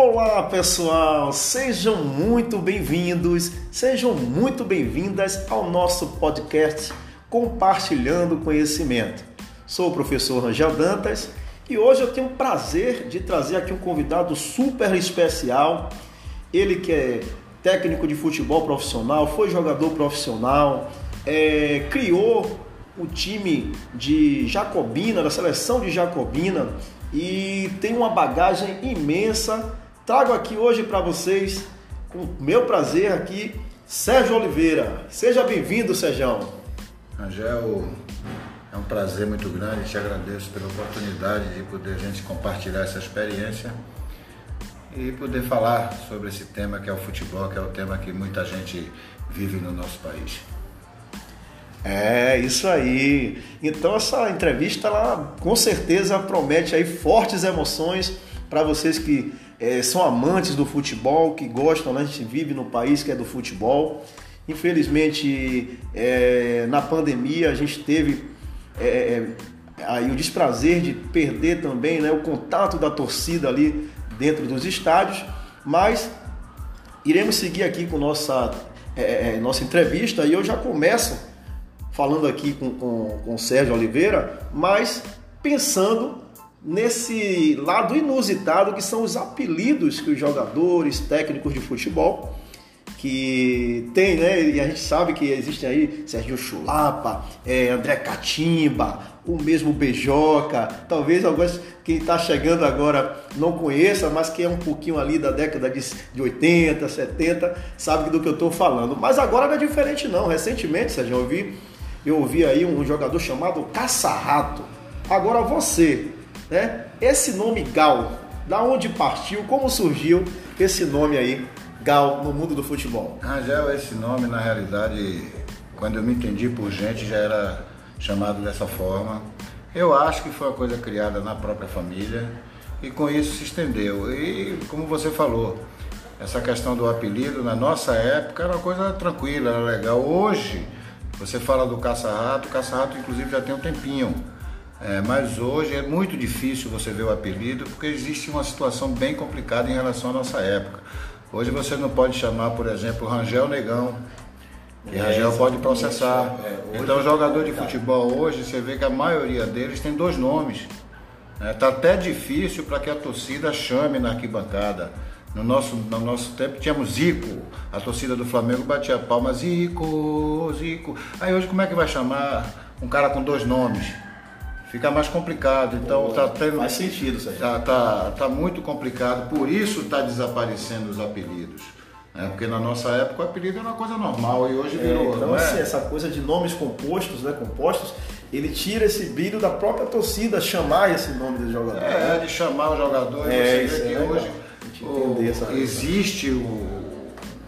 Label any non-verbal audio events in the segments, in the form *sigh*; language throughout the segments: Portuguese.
Olá pessoal, sejam muito bem-vindos, sejam muito bem-vindas ao nosso podcast Compartilhando Conhecimento. Sou o professor Rangel Dantas e hoje eu tenho o prazer de trazer aqui um convidado super especial. Ele que é técnico de futebol profissional, foi jogador profissional, é, criou o time de Jacobina, da seleção de Jacobina, e tem uma bagagem imensa. Trago aqui hoje para vocês, com meu prazer aqui, Sérgio Oliveira. Seja bem-vindo, Sérgio. Angel, é um prazer muito grande, te agradeço pela oportunidade de poder a gente compartilhar essa experiência e poder falar sobre esse tema que é o futebol, que é o tema que muita gente vive no nosso país. É, isso aí. Então essa entrevista ela com certeza promete aí fortes emoções para vocês que é, são amantes do futebol, que gostam, né? a gente vive no país que é do futebol. Infelizmente, é, na pandemia a gente teve é, aí o desprazer de perder também né, o contato da torcida ali dentro dos estádios, mas iremos seguir aqui com nossa, nossa entrevista e eu já começo falando aqui com, com, com o Sérgio Oliveira, mas pensando nesse lado inusitado que são os apelidos que os jogadores, técnicos de futebol que tem, né? E a gente sabe que existem aí Sérgio Chulapa, é, André Catimba, o mesmo Beijoca, talvez alguns que está chegando agora não conheça, mas que é um pouquinho ali da década de, de 80, 70, sabe do que eu estou falando. Mas agora não é diferente não. Recentemente, Sérgio, eu ouvi eu ouvi aí um jogador chamado Caçarrato. Agora você, né? Esse nome Gal, da onde partiu, como surgiu esse nome aí, Gal, no mundo do futebol? Rangel, esse nome, na realidade, quando eu me entendi por gente, já era chamado dessa forma. Eu acho que foi uma coisa criada na própria família e com isso se estendeu. E como você falou, essa questão do apelido, na nossa época, era uma coisa tranquila, era legal. Hoje, você fala do caça-rato, o caça-rato inclusive já tem um tempinho. É, mas hoje é muito difícil você ver o apelido porque existe uma situação bem complicada em relação à nossa época. Hoje você não pode chamar, por exemplo, Rangel Negão, e é, Rangel pode processar. É, então, jogador de futebol hoje, você vê que a maioria deles tem dois nomes. Está né? Tá até difícil para que a torcida chame na arquibancada. No nosso, no nosso tempo tínhamos Zico, a torcida do Flamengo batia palma, Zico, Zico. Aí hoje como é que vai chamar um cara com dois nomes? Fica mais complicado, então Pô, tá tendo. Faz sentido isso aí. Tá, tá, tá muito complicado, por isso está desaparecendo os apelidos. Né? Porque na nossa época o apelido era uma coisa normal e hoje é, virou. então, é? assim, essa coisa de nomes compostos, né? Compostos, ele tira esse brilho da própria torcida, chamar esse nome do jogador. É, né? de chamar o jogador. É, você vê que é hoje essa Existe o,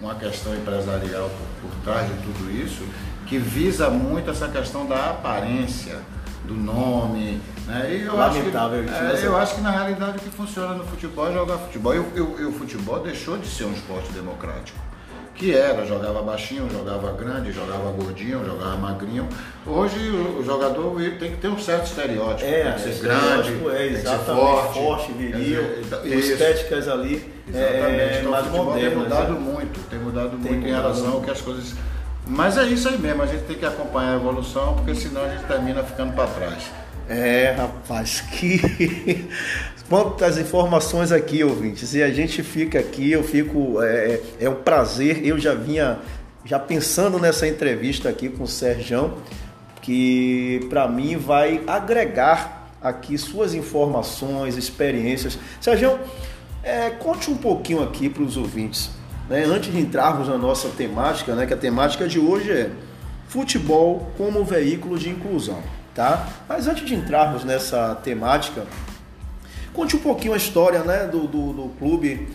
uma questão empresarial por, por trás de tudo isso que visa muito essa questão da aparência do nome. Né? E eu Lamentável. Acho que, é, eu acho que na realidade o que funciona no futebol é jogar futebol. E o, futebol deixou de ser um esporte democrático que era, jogava baixinho, jogava grande, jogava gordinho, jogava magrinho. Hoje o jogador tem que ter um certo estereótipo, é, tem que ser grande, é, tem que ser forte, forte viril, estéticas ali. Exatamente. É, então, mais o futebol moderno, tem mudado né? muito, tem mudado tem muito em relação ao que as coisas. Mas é isso aí mesmo, a gente tem que acompanhar a evolução, porque senão a gente termina ficando para trás. É, rapaz, que *laughs* quantas informações aqui, ouvintes. E a gente fica aqui, eu fico. É, é um prazer. Eu já vinha já pensando nessa entrevista aqui com o Serjão, que para mim vai agregar aqui suas informações, experiências. Serjão, é, conte um pouquinho aqui para os ouvintes, né? antes de entrarmos na nossa temática, né? que a temática de hoje é futebol como veículo de inclusão tá? Mas antes de entrarmos nessa temática, conte um pouquinho a história, né, do, do, do clube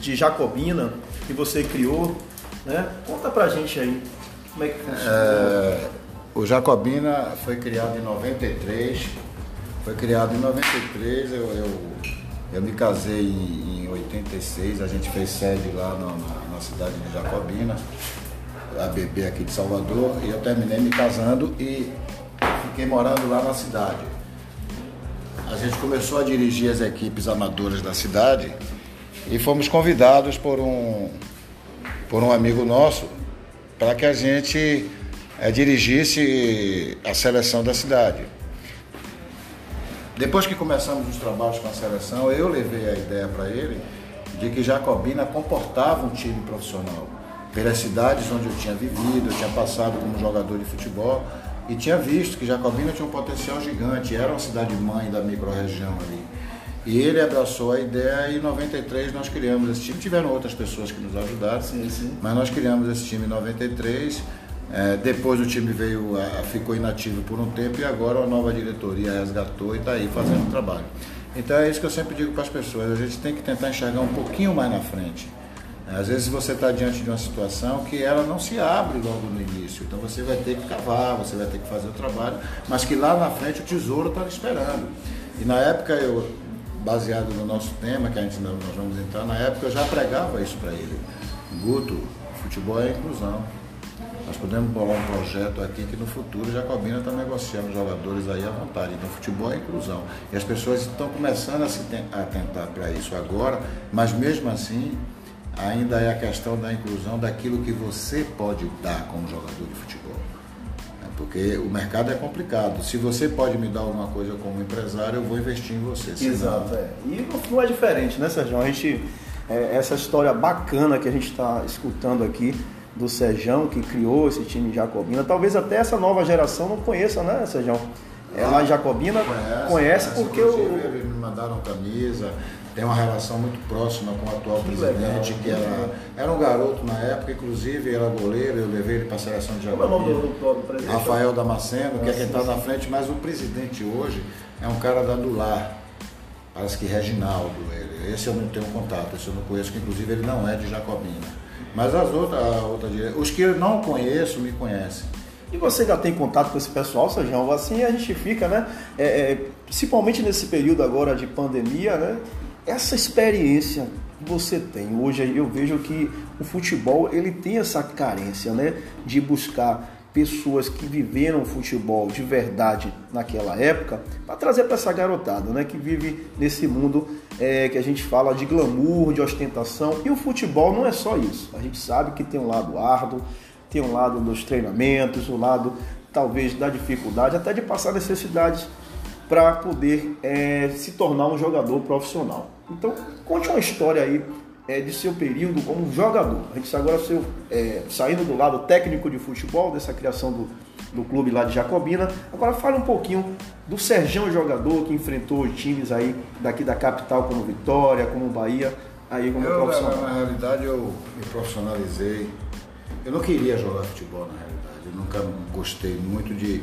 de Jacobina que você criou, né? Conta pra gente aí como é que funciona. É, o Jacobina foi criado em 93, foi criado em 93, eu, eu, eu me casei em, em 86, a gente fez sede lá na, na, na cidade de Jacobina, a bebê aqui de Salvador, e eu terminei me casando e fiquei morando lá na cidade. A gente começou a dirigir as equipes amadoras da cidade e fomos convidados por um, por um amigo nosso para que a gente é, dirigisse a seleção da cidade. Depois que começamos os trabalhos com a seleção, eu levei a ideia para ele de que Jacobina comportava um time profissional. Pelas cidades onde eu tinha vivido, eu tinha passado como jogador de futebol e tinha visto que Jacobina tinha um potencial gigante, era uma cidade mãe da microrregião ali. E ele abraçou a ideia e em 93 nós criamos esse time. Tiveram outras pessoas que nos ajudaram, sim, sim. mas nós criamos esse time em 93. É, depois o time veio, ficou inativo por um tempo e agora a nova diretoria resgatou e está aí fazendo o trabalho. Então é isso que eu sempre digo para as pessoas, a gente tem que tentar enxergar um pouquinho mais na frente. Às vezes você está diante de uma situação que ela não se abre logo no início, então você vai ter que cavar, você vai ter que fazer o trabalho, mas que lá na frente o tesouro está esperando. E na época eu, baseado no nosso tema, que a gente nós vamos entrar, na época eu já pregava isso para ele. Guto, futebol é inclusão. Nós podemos bolar um projeto aqui que no futuro Jacobina está negociando jogadores aí à vontade. Então, futebol é inclusão. E as pessoas estão começando a se atentar para isso agora, mas mesmo assim, ainda é a questão da inclusão daquilo que você pode dar como jogador de futebol. Porque o mercado é complicado. Se você pode me dar alguma coisa como empresário, eu vou investir em você. Exato. É. E não é diferente, né, Sérgio? A gente, é, essa história bacana que a gente está escutando aqui do Sejão, que criou esse time de Jacobina, talvez até essa nova geração não conheça, né, Sejão? É lá em Jacobina, conhece, conhece, conhece porque o... Eles me mandaram camisa, tem uma relação muito próxima com o atual que presidente, legal, que era, era um garoto na época, inclusive era goleiro, eu levei ele para a seleção de Jacobina. É o nome do, do presidente? Rafael Damasceno, que é quem está na frente, mas o presidente hoje é um cara da Dular, parece que Reginaldo, ele. esse eu não tenho contato, esse eu não conheço, que inclusive ele não é de Jacobina. Mas as outras, outra, os que eu não conheço, me conhecem. E você já tem contato com esse pessoal, Sérgio? Assim a gente fica, né? É, é, principalmente nesse período agora de pandemia, né? essa experiência que você tem hoje, eu vejo que o futebol ele tem essa carência, né, de buscar pessoas que viveram futebol de verdade naquela época para trazer para essa garotada, né, que vive nesse mundo é, que a gente fala de glamour, de ostentação e o futebol não é só isso. A gente sabe que tem um lado árduo, tem um lado dos treinamentos, o um lado talvez da dificuldade, até de passar necessidades para poder é, se tornar um jogador profissional. Então, conte uma história aí é, de seu período como jogador. A gente agora seu, é, saindo do lado técnico de futebol, dessa criação do, do clube lá de Jacobina. Agora fale um pouquinho do Serjão jogador que enfrentou times aí daqui da capital como Vitória, como Bahia, aí como eu, profissional. Na, na realidade eu me profissionalizei. Eu não queria jogar futebol na realidade. Eu nunca gostei muito de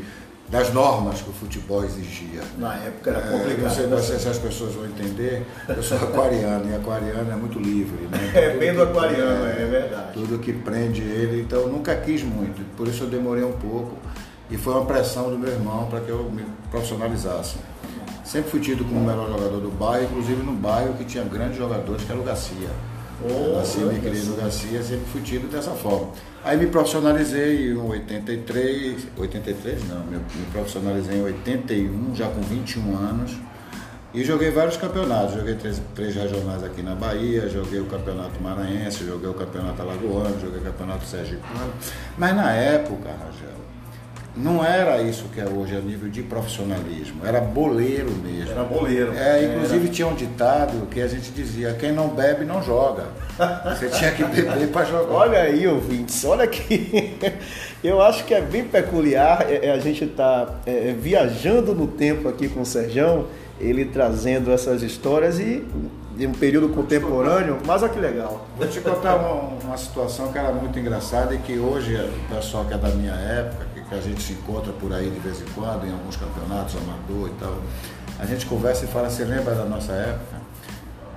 das normas que o futebol exigia. Na época era complicado. É, não sei, se as pessoas vão entender. Eu sou aquariano e aquariano é muito livre. Né? *laughs* É, bem do aquariano, é, é, verdade. Tudo que prende ele, então eu nunca quis muito, por isso eu demorei um pouco. E foi uma pressão do meu irmão para que eu me profissionalizasse. Sempre fui tido como o melhor jogador do bairro, inclusive no bairro que tinha grandes jogadores, que era o Garcia. Oh, nasci criei no Garcia, sempre fui tido dessa forma. Aí me profissionalizei em 83, 83 não, me, me profissionalizei em 81, já com 21 anos. E joguei vários campeonatos. Joguei três, três regionais aqui na Bahia, joguei o campeonato maranhense, joguei o campeonato alagoano, joguei o campeonato sergipano. Mas na época, Rangel, não era isso que é hoje a nível de profissionalismo, era boleiro mesmo. Era boleiro. É, inclusive era. tinha um ditado que a gente dizia, quem não bebe não joga. *laughs* Você tinha que beber para jogar. Olha aí, ouvintes, olha aqui. *laughs* Eu acho que é bem peculiar é, é a gente estar tá, é, viajando no tempo aqui com o Serjão, ele trazendo essas histórias e de um período contemporâneo, mas olha que legal. Vou te contar uma, uma situação que era muito engraçada e que hoje o pessoal que é da minha época, que a gente se encontra por aí de vez em quando, em alguns campeonatos, amador e tal. A gente conversa e fala, você lembra da nossa época?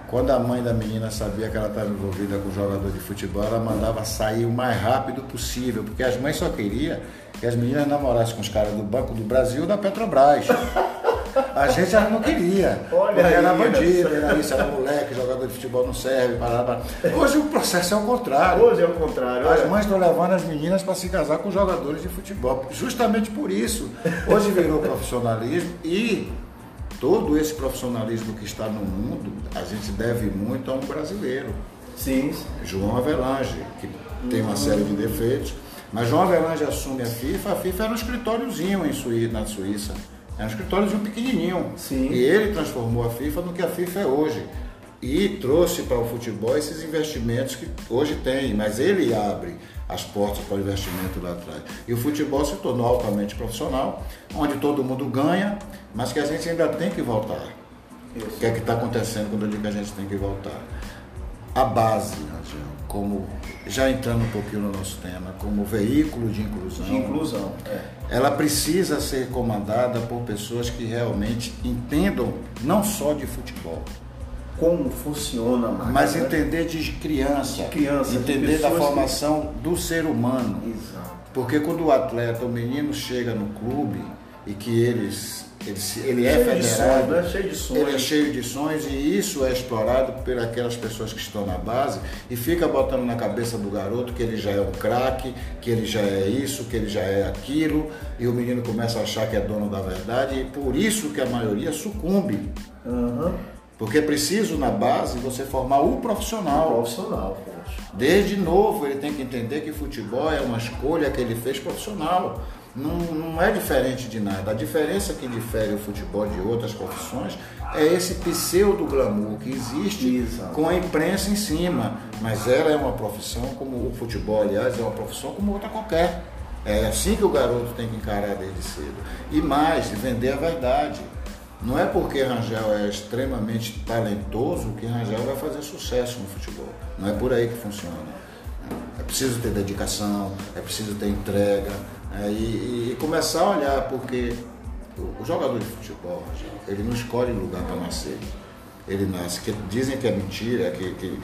Quando a mãe da menina sabia que ela estava envolvida com jogador de futebol, ela mandava sair o mais rápido possível, porque as mães só queriam que as meninas namorassem com os caras do Banco do Brasil ou da Petrobras. A gente já não queria. Olha aí, era bandido, era isso, era moleque, jogador de futebol não serve, parava. Hoje o processo é o contrário. Hoje é o contrário. As mães estão levando as meninas para se casar com jogadores de futebol. Justamente por isso. Hoje virou profissionalismo e todo esse profissionalismo que está no mundo, a gente deve muito a um brasileiro. Sim. João Avelange, que tem uma série de defeitos. Mas João Avelange assume a FIFA, a FIFA era um escritóriozinho em Suíça, na Suíça. Era um escritóriozinho pequenininho. Sim. E ele transformou a FIFA no que a FIFA é hoje. E trouxe para o futebol esses investimentos que hoje tem, mas ele abre as portas para o investimento lá atrás. E o futebol se tornou altamente profissional, onde todo mundo ganha, mas que a gente ainda tem que voltar. Isso. O que é que está acontecendo quando eu digo que a gente tem que voltar? A base, como já entrando um pouquinho no nosso tema, como veículo de inclusão. De inclusão, é. Ela precisa ser comandada por pessoas que realmente entendam não só de futebol, como funciona a mas né? entender de criança, de criança entender de da formação que... do ser humano. Exato. Porque quando o atleta, o menino chega no clube e que eles ele, ele é cheio federado, de sonhos, né? cheio de sonhos. ele é cheio de sonhos e isso é explorado por aquelas pessoas que estão na base e fica botando na cabeça do garoto que ele já é um craque, que ele já é isso, que ele já é aquilo e o menino começa a achar que é dono da verdade e por isso que a maioria sucumbe. Uhum. Porque é preciso na base você formar o profissional. O profissional, poxa. Desde novo ele tem que entender que futebol é uma escolha que ele fez profissional não, não é diferente de nada. A diferença que difere o futebol de outras profissões é esse pseudo glamour que existe Exato. com a imprensa em cima. Mas ela é uma profissão como o futebol, aliás, é uma profissão como outra qualquer. É assim que o garoto tem que encarar desde cedo. E mais, vender a verdade. Não é porque Rangel é extremamente talentoso que Rangel vai fazer sucesso no futebol. Não é por aí que funciona. É preciso ter dedicação, é preciso ter entrega, é, e, e, começar a olhar, porque o, o, jogador de futebol, ele não escolhe lugar para nascer. Ele nasce. Que, dizem que é mentira, que, que,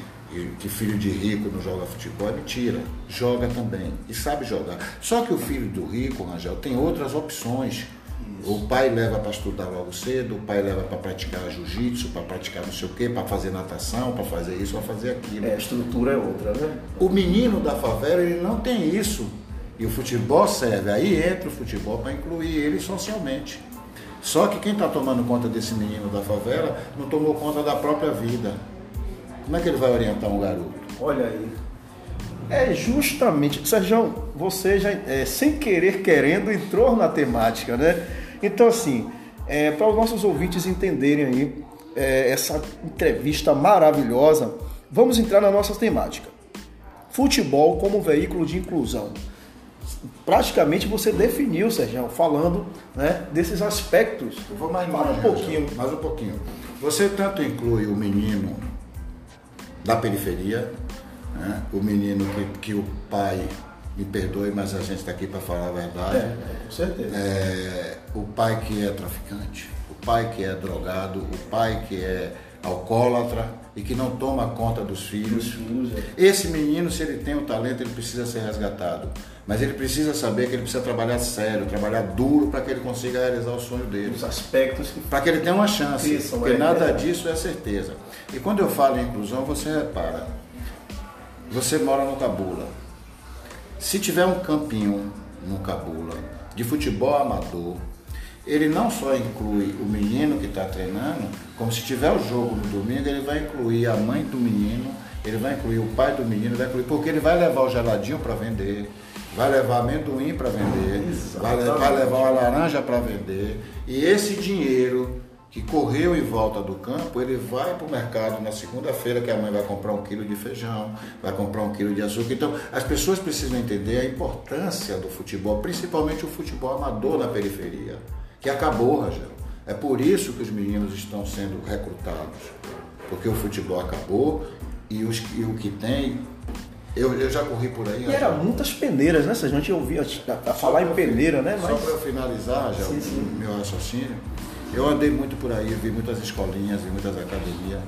que, filho de rico não joga futebol, é mentira. Joga também e sabe jogar. Só que o filho do rico, Rangel, tem outras opções. Isso. O pai leva para estudar logo cedo, o pai leva para praticar jiu-jitsu, para praticar não sei o quê, para fazer natação, para fazer isso, para fazer aquilo. É, a estrutura é outra, né? O menino da favela, ele não tem isso. E o futebol serve, aí entra o futebol para incluir ele socialmente. Só que quem está tomando conta desse menino da favela não tomou conta da própria vida. Como é que ele vai orientar um garoto? Olha aí. É justamente, Sérgio, você já, é, sem querer querendo, entrou na temática, né? Então, assim, é, para os nossos ouvintes entenderem aí é, essa entrevista maravilhosa, vamos entrar na nossa temática. Futebol como veículo de inclusão praticamente você definiu, Sérgio, falando né, desses aspectos. Eu vou mais Fala um pouquinho. Mais um pouquinho. Você tanto inclui o menino da periferia, né, o menino que, que o pai, me perdoe, mas a gente está aqui para falar a verdade. É, com certeza. É, o pai que é traficante, o pai que é drogado, o pai que é alcoólatra e que não toma conta dos filhos. Dos filhos é. Esse menino, se ele tem o talento, ele precisa ser resgatado. Mas ele precisa saber que ele precisa trabalhar sério, trabalhar duro para que ele consiga realizar o sonho dele. Os aspectos que. Para que ele tenha uma chance. Isso, porque é nada disso é certeza. E quando eu falo em inclusão, você repara. Você mora no Cabula. Se tiver um campinho no Cabula de futebol amador, ele não só inclui o menino que está treinando, como se tiver o jogo no domingo, ele vai incluir a mãe do menino, ele vai incluir o pai do menino, vai incluir, porque ele vai levar o geladinho para vender, vai levar amendoim para vender, vai, vai, levar uma laranja para vender. E esse dinheiro que correu em volta do campo, ele vai para o mercado na segunda-feira que a mãe vai comprar um quilo de feijão, vai comprar um quilo de açúcar. Então, as pessoas precisam entender a importância do futebol, principalmente o futebol amador na periferia, que acabou, Rangel. É por isso que os meninos estão sendo recrutados, porque o futebol acabou e, os, e o que tem eu, eu já corri por aí. E era muitas peneiras, né? A gente ouvia a, a falar em peneira, né? Mas... Só para eu finalizar já sim, sim. o meu raciocínio, eu andei muito por aí, vi muitas escolinhas, vi muitas academias.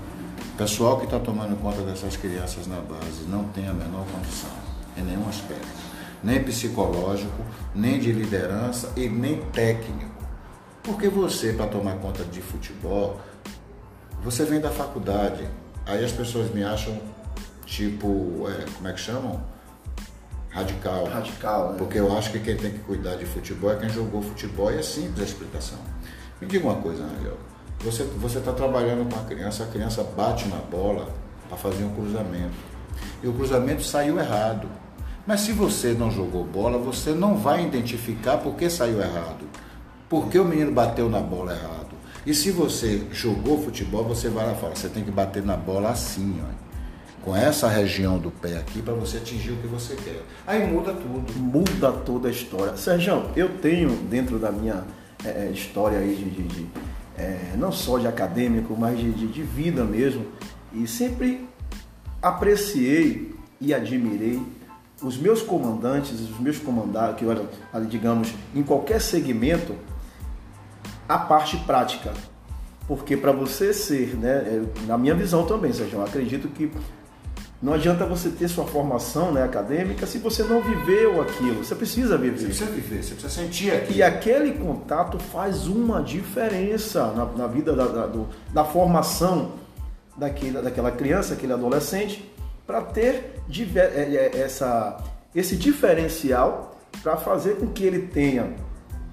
O pessoal que está tomando conta dessas crianças na base não tem a menor condição, em nenhum aspecto. Nem psicológico, nem de liderança e nem técnico. Porque você, para tomar conta de futebol, você vem da faculdade, aí as pessoas me acham tipo, é, como é que chamam? Radical. Radical, né? Porque eu acho que quem tem que cuidar de futebol é quem jogou futebol e é simples a explicação. Me diga uma coisa, Angel. Você está trabalhando com a criança, a criança bate na bola para fazer um cruzamento. E o cruzamento saiu errado. Mas se você não jogou bola, você não vai identificar por que saiu errado. Por que o menino bateu na bola errado. E se você jogou futebol, você vai lá e fala, você tem que bater na bola assim, ó com essa região do pé aqui para você atingir o que você quer. Aí muda tudo. Muda toda a história. Sérgio, eu tenho dentro da minha é, história aí de, de, de é, não só de acadêmico, mas de, de, vida mesmo, e sempre apreciei e admirei os meus comandantes, os meus comandados, que olha, digamos, em qualquer segmento, a parte prática. Porque para você ser, né, é, na minha visão também, Sérgio, acredito que não adianta você ter sua formação né, acadêmica se você não viveu aquilo. Você precisa viver. Você precisa viver, você precisa sentir aquilo. E aquele contato faz uma diferença na, na vida da, da, do, da formação daquele, daquela criança, aquele adolescente, para ter diver, é, é, essa, esse diferencial para fazer com que ele tenha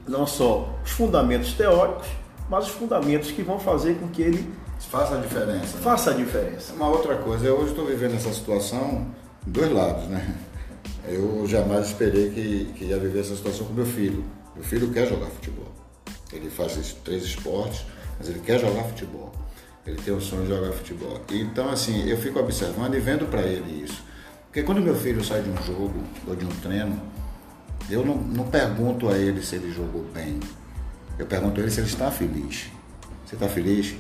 não só os fundamentos teóricos, mas os fundamentos que vão fazer com que ele Faça a diferença. Faça a diferença. Uma outra coisa, eu hoje estou vivendo essa situação dois lados, né? Eu jamais esperei que, que ia viver essa situação com meu filho. Meu filho quer jogar futebol. Ele faz três esportes, mas ele quer jogar futebol. Ele tem o sonho de jogar futebol. Então, assim, eu fico observando e vendo para ele isso. Porque quando meu filho sai de um jogo ou de um treino, eu não, não pergunto a ele se ele jogou bem. Eu pergunto a ele se ele está feliz. Você está feliz?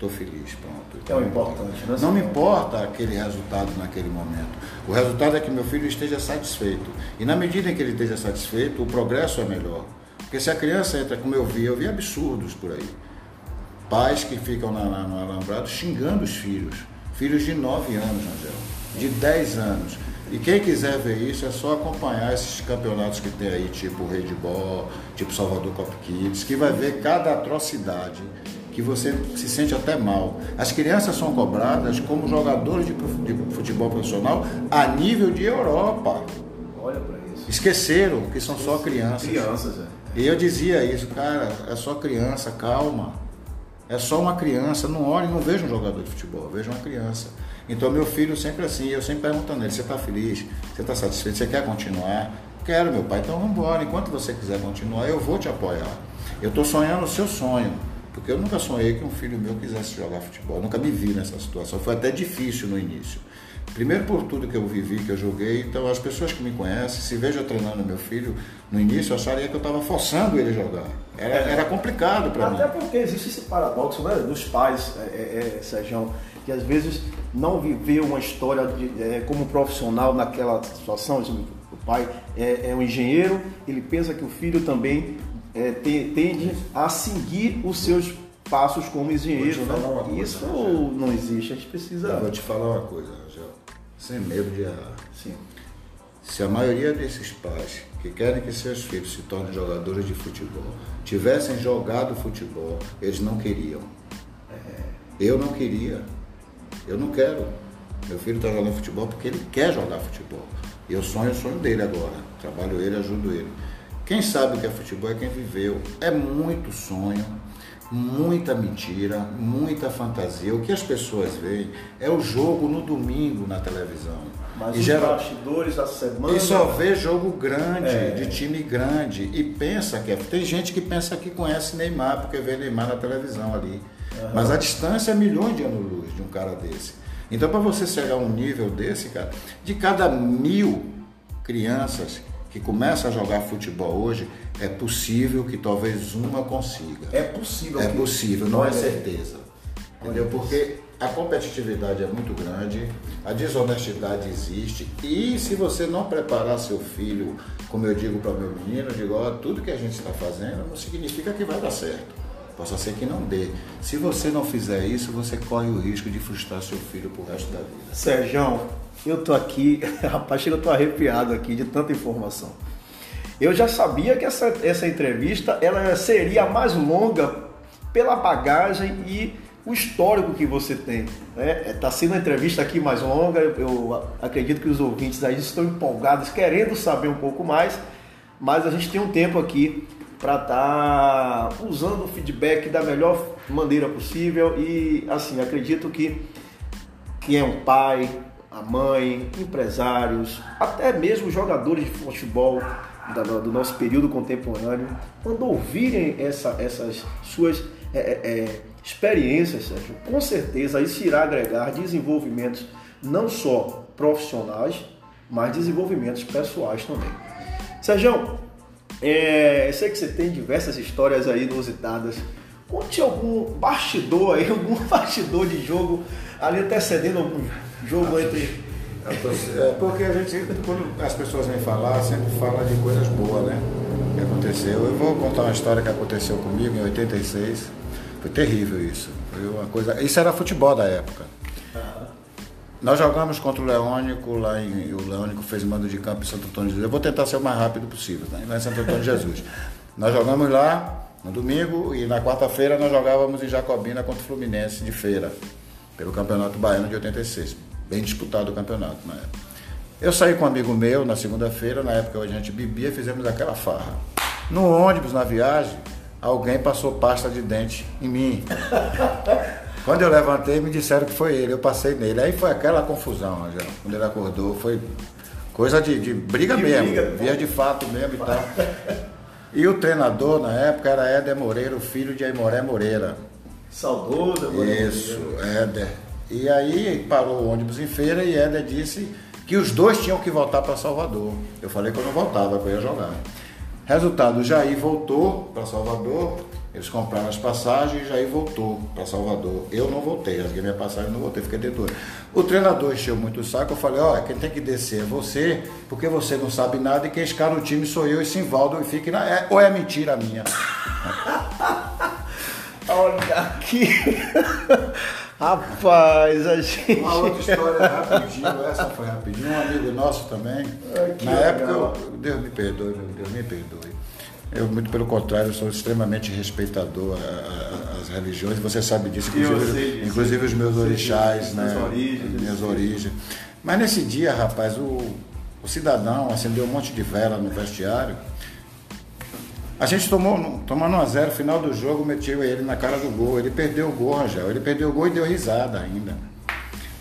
Estou feliz, pronto. é o importante, né? Não me importa aquele resultado naquele momento. O resultado é que meu filho esteja satisfeito. E na medida em que ele esteja satisfeito, o progresso é melhor. Porque se a criança entra, como eu vi, eu vi absurdos por aí. Pais que ficam na, na, no alambrado xingando os filhos. Filhos de 9 anos, Angel, de 10 anos. E quem quiser ver isso é só acompanhar esses campeonatos que tem aí, tipo Rei de Ball, tipo Salvador Cop Kids, que vai ver cada atrocidade que você se sente até mal. As crianças são cobradas como jogadores de futebol profissional a nível de Europa. Olha para isso. Esqueceram que são só crianças. Crianças, é. E eu dizia isso, cara, é só criança, calma. É só uma criança, não olhe, não vejo um jogador de futebol, vejo uma criança. Então meu filho sempre assim, eu sempre perguntando ele, você está feliz? Você está satisfeito? Você quer continuar? Quero, meu pai, então vamos embora. Enquanto você quiser continuar, eu vou te apoiar. Eu estou sonhando o seu sonho. Porque eu nunca sonhei que um filho meu quisesse jogar futebol. Eu nunca me vi nessa situação. Foi até difícil no início. Primeiro por tudo que eu vivi, que eu joguei, então as pessoas que me conhecem, se vejam treinando meu filho, no início acharia que eu estava forçando ele a jogar. Era, é. era complicado para mim. Até porque existe esse paradoxo né, dos pais, é, é, é, Sérgio, que às vezes não viveu uma história de, é, como profissional naquela situação. Assim, o pai é, é um engenheiro, ele pensa que o filho também é, tende a seguir os seus passos como engenheiro. Né? Isso não existe, a gente precisa. Eu vou te falar uma coisa, Angel, sem medo de errar. Sim. Se a maioria desses pais que querem que seus filhos se tornem jogadores de futebol tivessem jogado futebol, eles não queriam. É. Eu não queria. Eu não quero. Meu filho está jogando futebol porque ele quer jogar futebol. E eu sonho o sonho dele agora. Trabalho ele, ajudo ele. Quem sabe o que é futebol é quem viveu. É muito sonho, muita mentira, muita fantasia. O que as pessoas veem é o jogo no domingo na televisão. Mas e os geral... bastidores da semana. E só vê jogo grande, é. de time grande. E pensa que é. Tem gente que pensa que conhece Neymar, porque vê Neymar na televisão ali. Uhum. Mas a distância é milhões de anos-luz de um cara desse. Então, para você chegar a um nível desse, cara, de cada mil crianças que começa a jogar futebol hoje, é possível que talvez uma consiga. É possível. É possível, não é certeza. Entendeu? Porque a competitividade é muito grande, a desonestidade existe e se você não preparar seu filho, como eu digo para meu menino, eu digo, ó, tudo que a gente está fazendo não significa que vai dar certo. Possa ser que não dê. Se você não fizer isso, você corre o risco de frustrar seu filho pro resto da vida. Sérgio, eu tô aqui, *laughs* rapaz, chega, eu tô arrepiado aqui de tanta informação. Eu já sabia que essa, essa entrevista ela seria mais longa pela bagagem e o histórico que você tem. Está né? É, tá sendo uma entrevista aqui mais longa, eu acredito que os ouvintes aí estão empolgados, querendo saber um pouco mais, mas a gente tem um tempo aqui para estar tá usando o feedback da melhor maneira possível e assim acredito que quem é um pai, a mãe, empresários, até mesmo jogadores de futebol do nosso período contemporâneo, quando ouvirem essa, essas suas é, é, é, experiências, Sérgio, com certeza isso irá agregar desenvolvimentos não só profissionais, mas desenvolvimentos pessoais também. Sérgio, é, eu sei que você tem diversas histórias aí inusitadas. Conte algum bastidor aí, *laughs* algum bastidor de jogo ali antecedendo algum jogo entre. É porque a gente, quando as pessoas vêm falar, sempre fala de coisas boas, né? Que aconteceu. Eu vou contar uma história que aconteceu comigo em 86. Foi terrível isso. Foi uma coisa. Isso era futebol da época. Nós jogamos contra o Leônico, lá em, o Leônico fez mando de campo em Santo Antônio de Jesus. Eu vou tentar ser o mais rápido possível, né? lá em Santo Antônio de Jesus. nós jogamos lá no domingo e na quarta-feira nós jogávamos em Jacobina contra o Fluminense de feira, pelo Campeonato Baiano de 86. Bem disputado o campeonato na época. Eu saí com um amigo meu na segunda-feira, na época a gente bebia, fizemos aquela farra. No ônibus, na viagem, alguém passou pasta de dente em mim. *laughs* Quando eu levantei, me disseram que foi ele, eu passei nele. Aí foi aquela confusão, já, quando ele acordou, foi coisa de, de briga de mesmo, briga, via de fato mesmo e tal. E o treinador na época era Éder Moreira, o filho de Aimoré Moreira. Saudoso, Moreira. Isso, Éder. E aí parou o ônibus em feira e Éder disse que os dois tinham que voltar para Salvador. Eu falei que eu não voltava, que eu ia jogar. Resultado, o Jair voltou para Salvador, eles compraram as passagens e Jair voltou para Salvador. Eu não voltei, rasguei minha passagem, não voltei, fiquei dentro. O treinador encheu muito o saco, eu falei, ó, quem tem que descer é você, porque você não sabe nada e quem escala no time sou eu e Simvaldo e fique na. É, ou é mentira minha? *laughs* Olha aqui. *laughs* Rapaz, a gente. Uma outra história rapidinho, essa foi rapidinho. Um amigo nosso também. Ai, na época, eu, Deus me perdoe, Deus me perdoe. Eu, muito pelo contrário, sou extremamente respeitador às religiões, você sabe disso, inclusive, sei, inclusive os meus orixás, né? Origens, minhas origens. Mas nesse dia, rapaz, o, o cidadão acendeu um monte de vela no vestiário. A gente tomou, tomando um a zero, final do jogo, metiu ele na cara do gol. Ele perdeu o gol, Rangel. Ele perdeu o gol e deu risada ainda.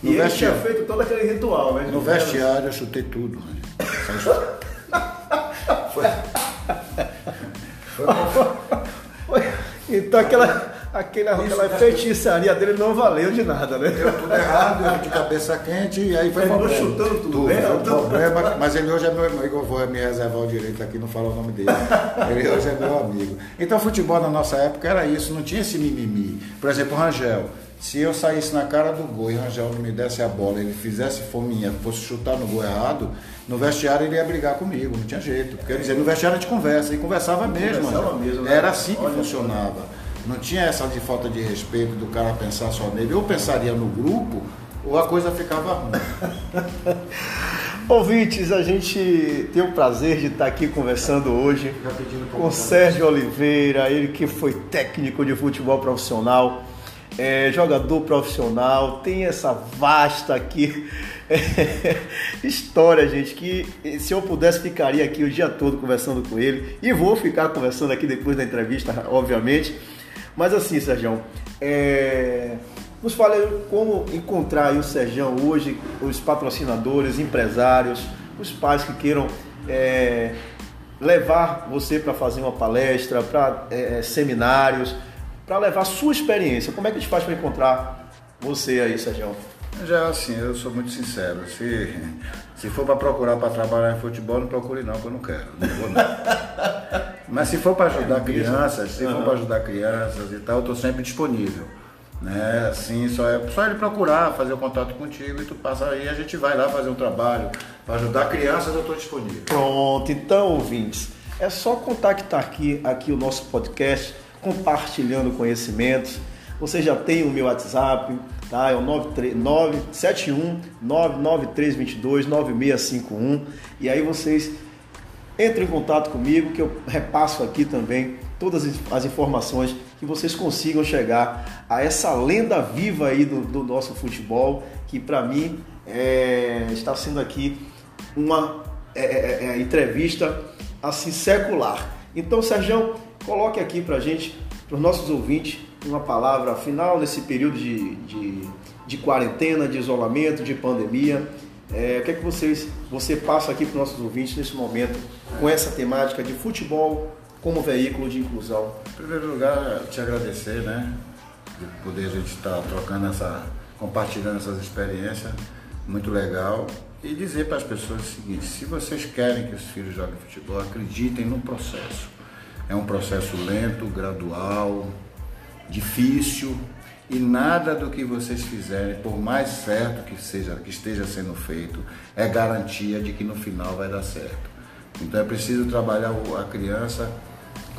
No e ele tinha feito todo aquele ritual, né? No vestiário eu chutei tudo. Foi. *laughs* Foi. *laughs* *laughs* então aquela, aquela, aquela feitiçaria dele não valeu de nada, né? Deu tudo errado, eu de cabeça quente e aí foi ele problema. chutando tudo, tudo? Foi problema, mas ele hoje é meu amigo, eu vou me reservar o direito aqui, não falar o nome dele. Ele hoje é meu amigo. Então futebol na nossa época era isso, não tinha esse mimimi. Por exemplo, o Rangel. Se eu saísse na cara do gol e o Rangel não me desse a bola, ele fizesse fominha, fosse chutar no gol errado, no vestiário ele ia brigar comigo, não tinha jeito. Quer dizer, no vestiário a gente conversa, e conversava mesmo. Conversava mesmo né? Era assim que Olha funcionava. Não tinha essa de falta de respeito do cara pensar só nele. Eu pensaria no grupo, ou a coisa ficava ruim. *laughs* Ouvintes, a gente tem o prazer de estar aqui conversando hoje com Sérgio Oliveira, ele que foi técnico de futebol profissional é, jogador profissional, tem essa vasta aqui *laughs* é, história, gente, que se eu pudesse ficaria aqui o dia todo conversando com ele e vou ficar conversando aqui depois da entrevista, obviamente. Mas assim, Sérgio, é, nos fale como encontrar o Sérgio hoje, os patrocinadores, empresários, os pais que queiram é, levar você para fazer uma palestra, para é, seminários para levar a sua experiência. Como é que a gente faz para encontrar você aí, Sérgio? Já assim, eu sou muito sincero. Se, se for para procurar para trabalhar em futebol, não procure não, que eu não quero. Não vou não. *laughs* Mas se for para ajudar é crianças, se uhum. for para ajudar crianças e tal, eu estou sempre disponível. Né? Assim, só é só ele procurar, fazer o contato contigo e tu passa aí, a gente vai lá fazer um trabalho. Para ajudar crianças, eu estou disponível. Pronto, então, ouvintes, é só contactar aqui, aqui o nosso podcast compartilhando conhecimentos. Você já tem o meu WhatsApp, tá? É o 971 99322 9651. E aí vocês entrem em contato comigo que eu repasso aqui também todas as informações que vocês consigam chegar a essa lenda viva aí do, do nosso futebol, que para mim é, está sendo aqui uma é, é, é, entrevista assim secular. Então, Sérgio, coloque aqui para gente, para os nossos ouvintes, uma palavra final nesse período de, de, de quarentena, de isolamento, de pandemia. É, o que é que vocês, você passa aqui para os nossos ouvintes nesse momento com essa temática de futebol como veículo de inclusão? Em primeiro lugar, te agradecer, né? De poder a gente estar trocando essa, compartilhando essas experiências, muito legal. E dizer para as pessoas o seguinte: se vocês querem que os filhos joguem futebol, acreditem no processo. É um processo lento, gradual, difícil e nada do que vocês fizerem, por mais certo que seja que esteja sendo feito, é garantia de que no final vai dar certo. Então é preciso trabalhar a criança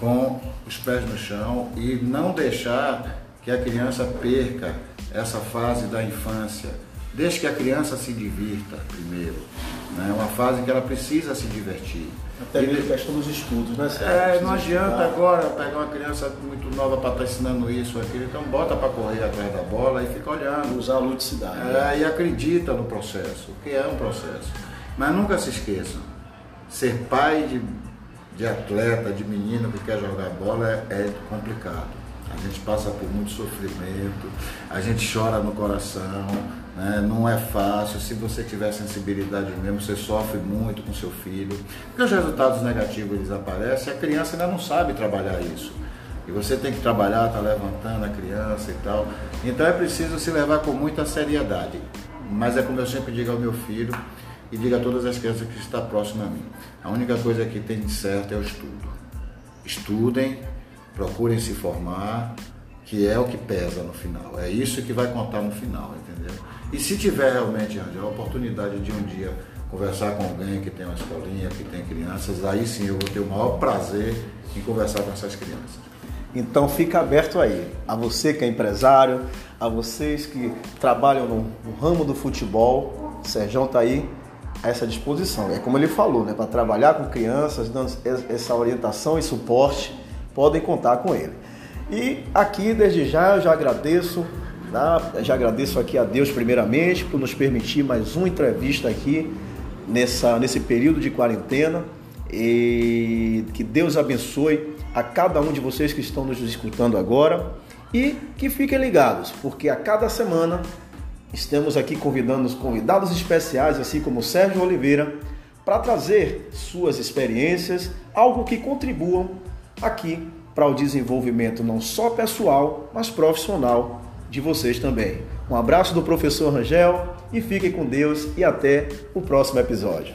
com os pés no chão e não deixar que a criança perca essa fase da infância. Deixe que a criança se divirta primeiro. É né? uma fase que ela precisa se divertir. Até mesmo questão dos estudos, né? É, não adianta estudar. agora pegar uma criança muito nova para estar tá ensinando isso ou aquilo, então bota para correr atrás da bola e fica olhando. Usar a ludicidade. É, né? E acredita no processo, que é um processo. Mas nunca se esqueçam, ser pai de, de atleta, de menino que quer jogar bola é, é complicado. A gente passa por muito sofrimento, a gente chora no coração, né? não é fácil. Se você tiver sensibilidade mesmo, você sofre muito com seu filho, porque os resultados negativos eles aparecem, a criança ainda não sabe trabalhar isso. E você tem que trabalhar, tá levantando a criança e tal. Então é preciso se levar com muita seriedade. Mas é como eu sempre digo ao meu filho, e diga a todas as crianças que estão próximas a mim. A única coisa que tem de certo é o estudo. Estudem, procurem se formar, que é o que pesa no final. É isso que vai contar no final, entendeu? E se tiver realmente a oportunidade de um dia conversar com alguém que tem uma escolinha, que tem crianças, aí sim eu vou ter o maior prazer em conversar com essas crianças. Então fica aberto aí, a você que é empresário, a vocês que trabalham no, no ramo do futebol, o está aí a essa disposição. É como ele falou, né, para trabalhar com crianças, dando essa orientação e suporte, podem contar com ele. E aqui, desde já, eu já agradeço, tá? já agradeço aqui a Deus primeiramente por nos permitir mais uma entrevista aqui nessa, nesse período de quarentena. E que Deus abençoe a cada um de vocês que estão nos escutando agora e que fiquem ligados, porque a cada semana Estamos aqui convidando os convidados especiais, assim como Sérgio Oliveira, para trazer suas experiências, algo que contribuam aqui para o desenvolvimento não só pessoal, mas profissional de vocês também. Um abraço do professor Rangel e fiquem com Deus e até o próximo episódio.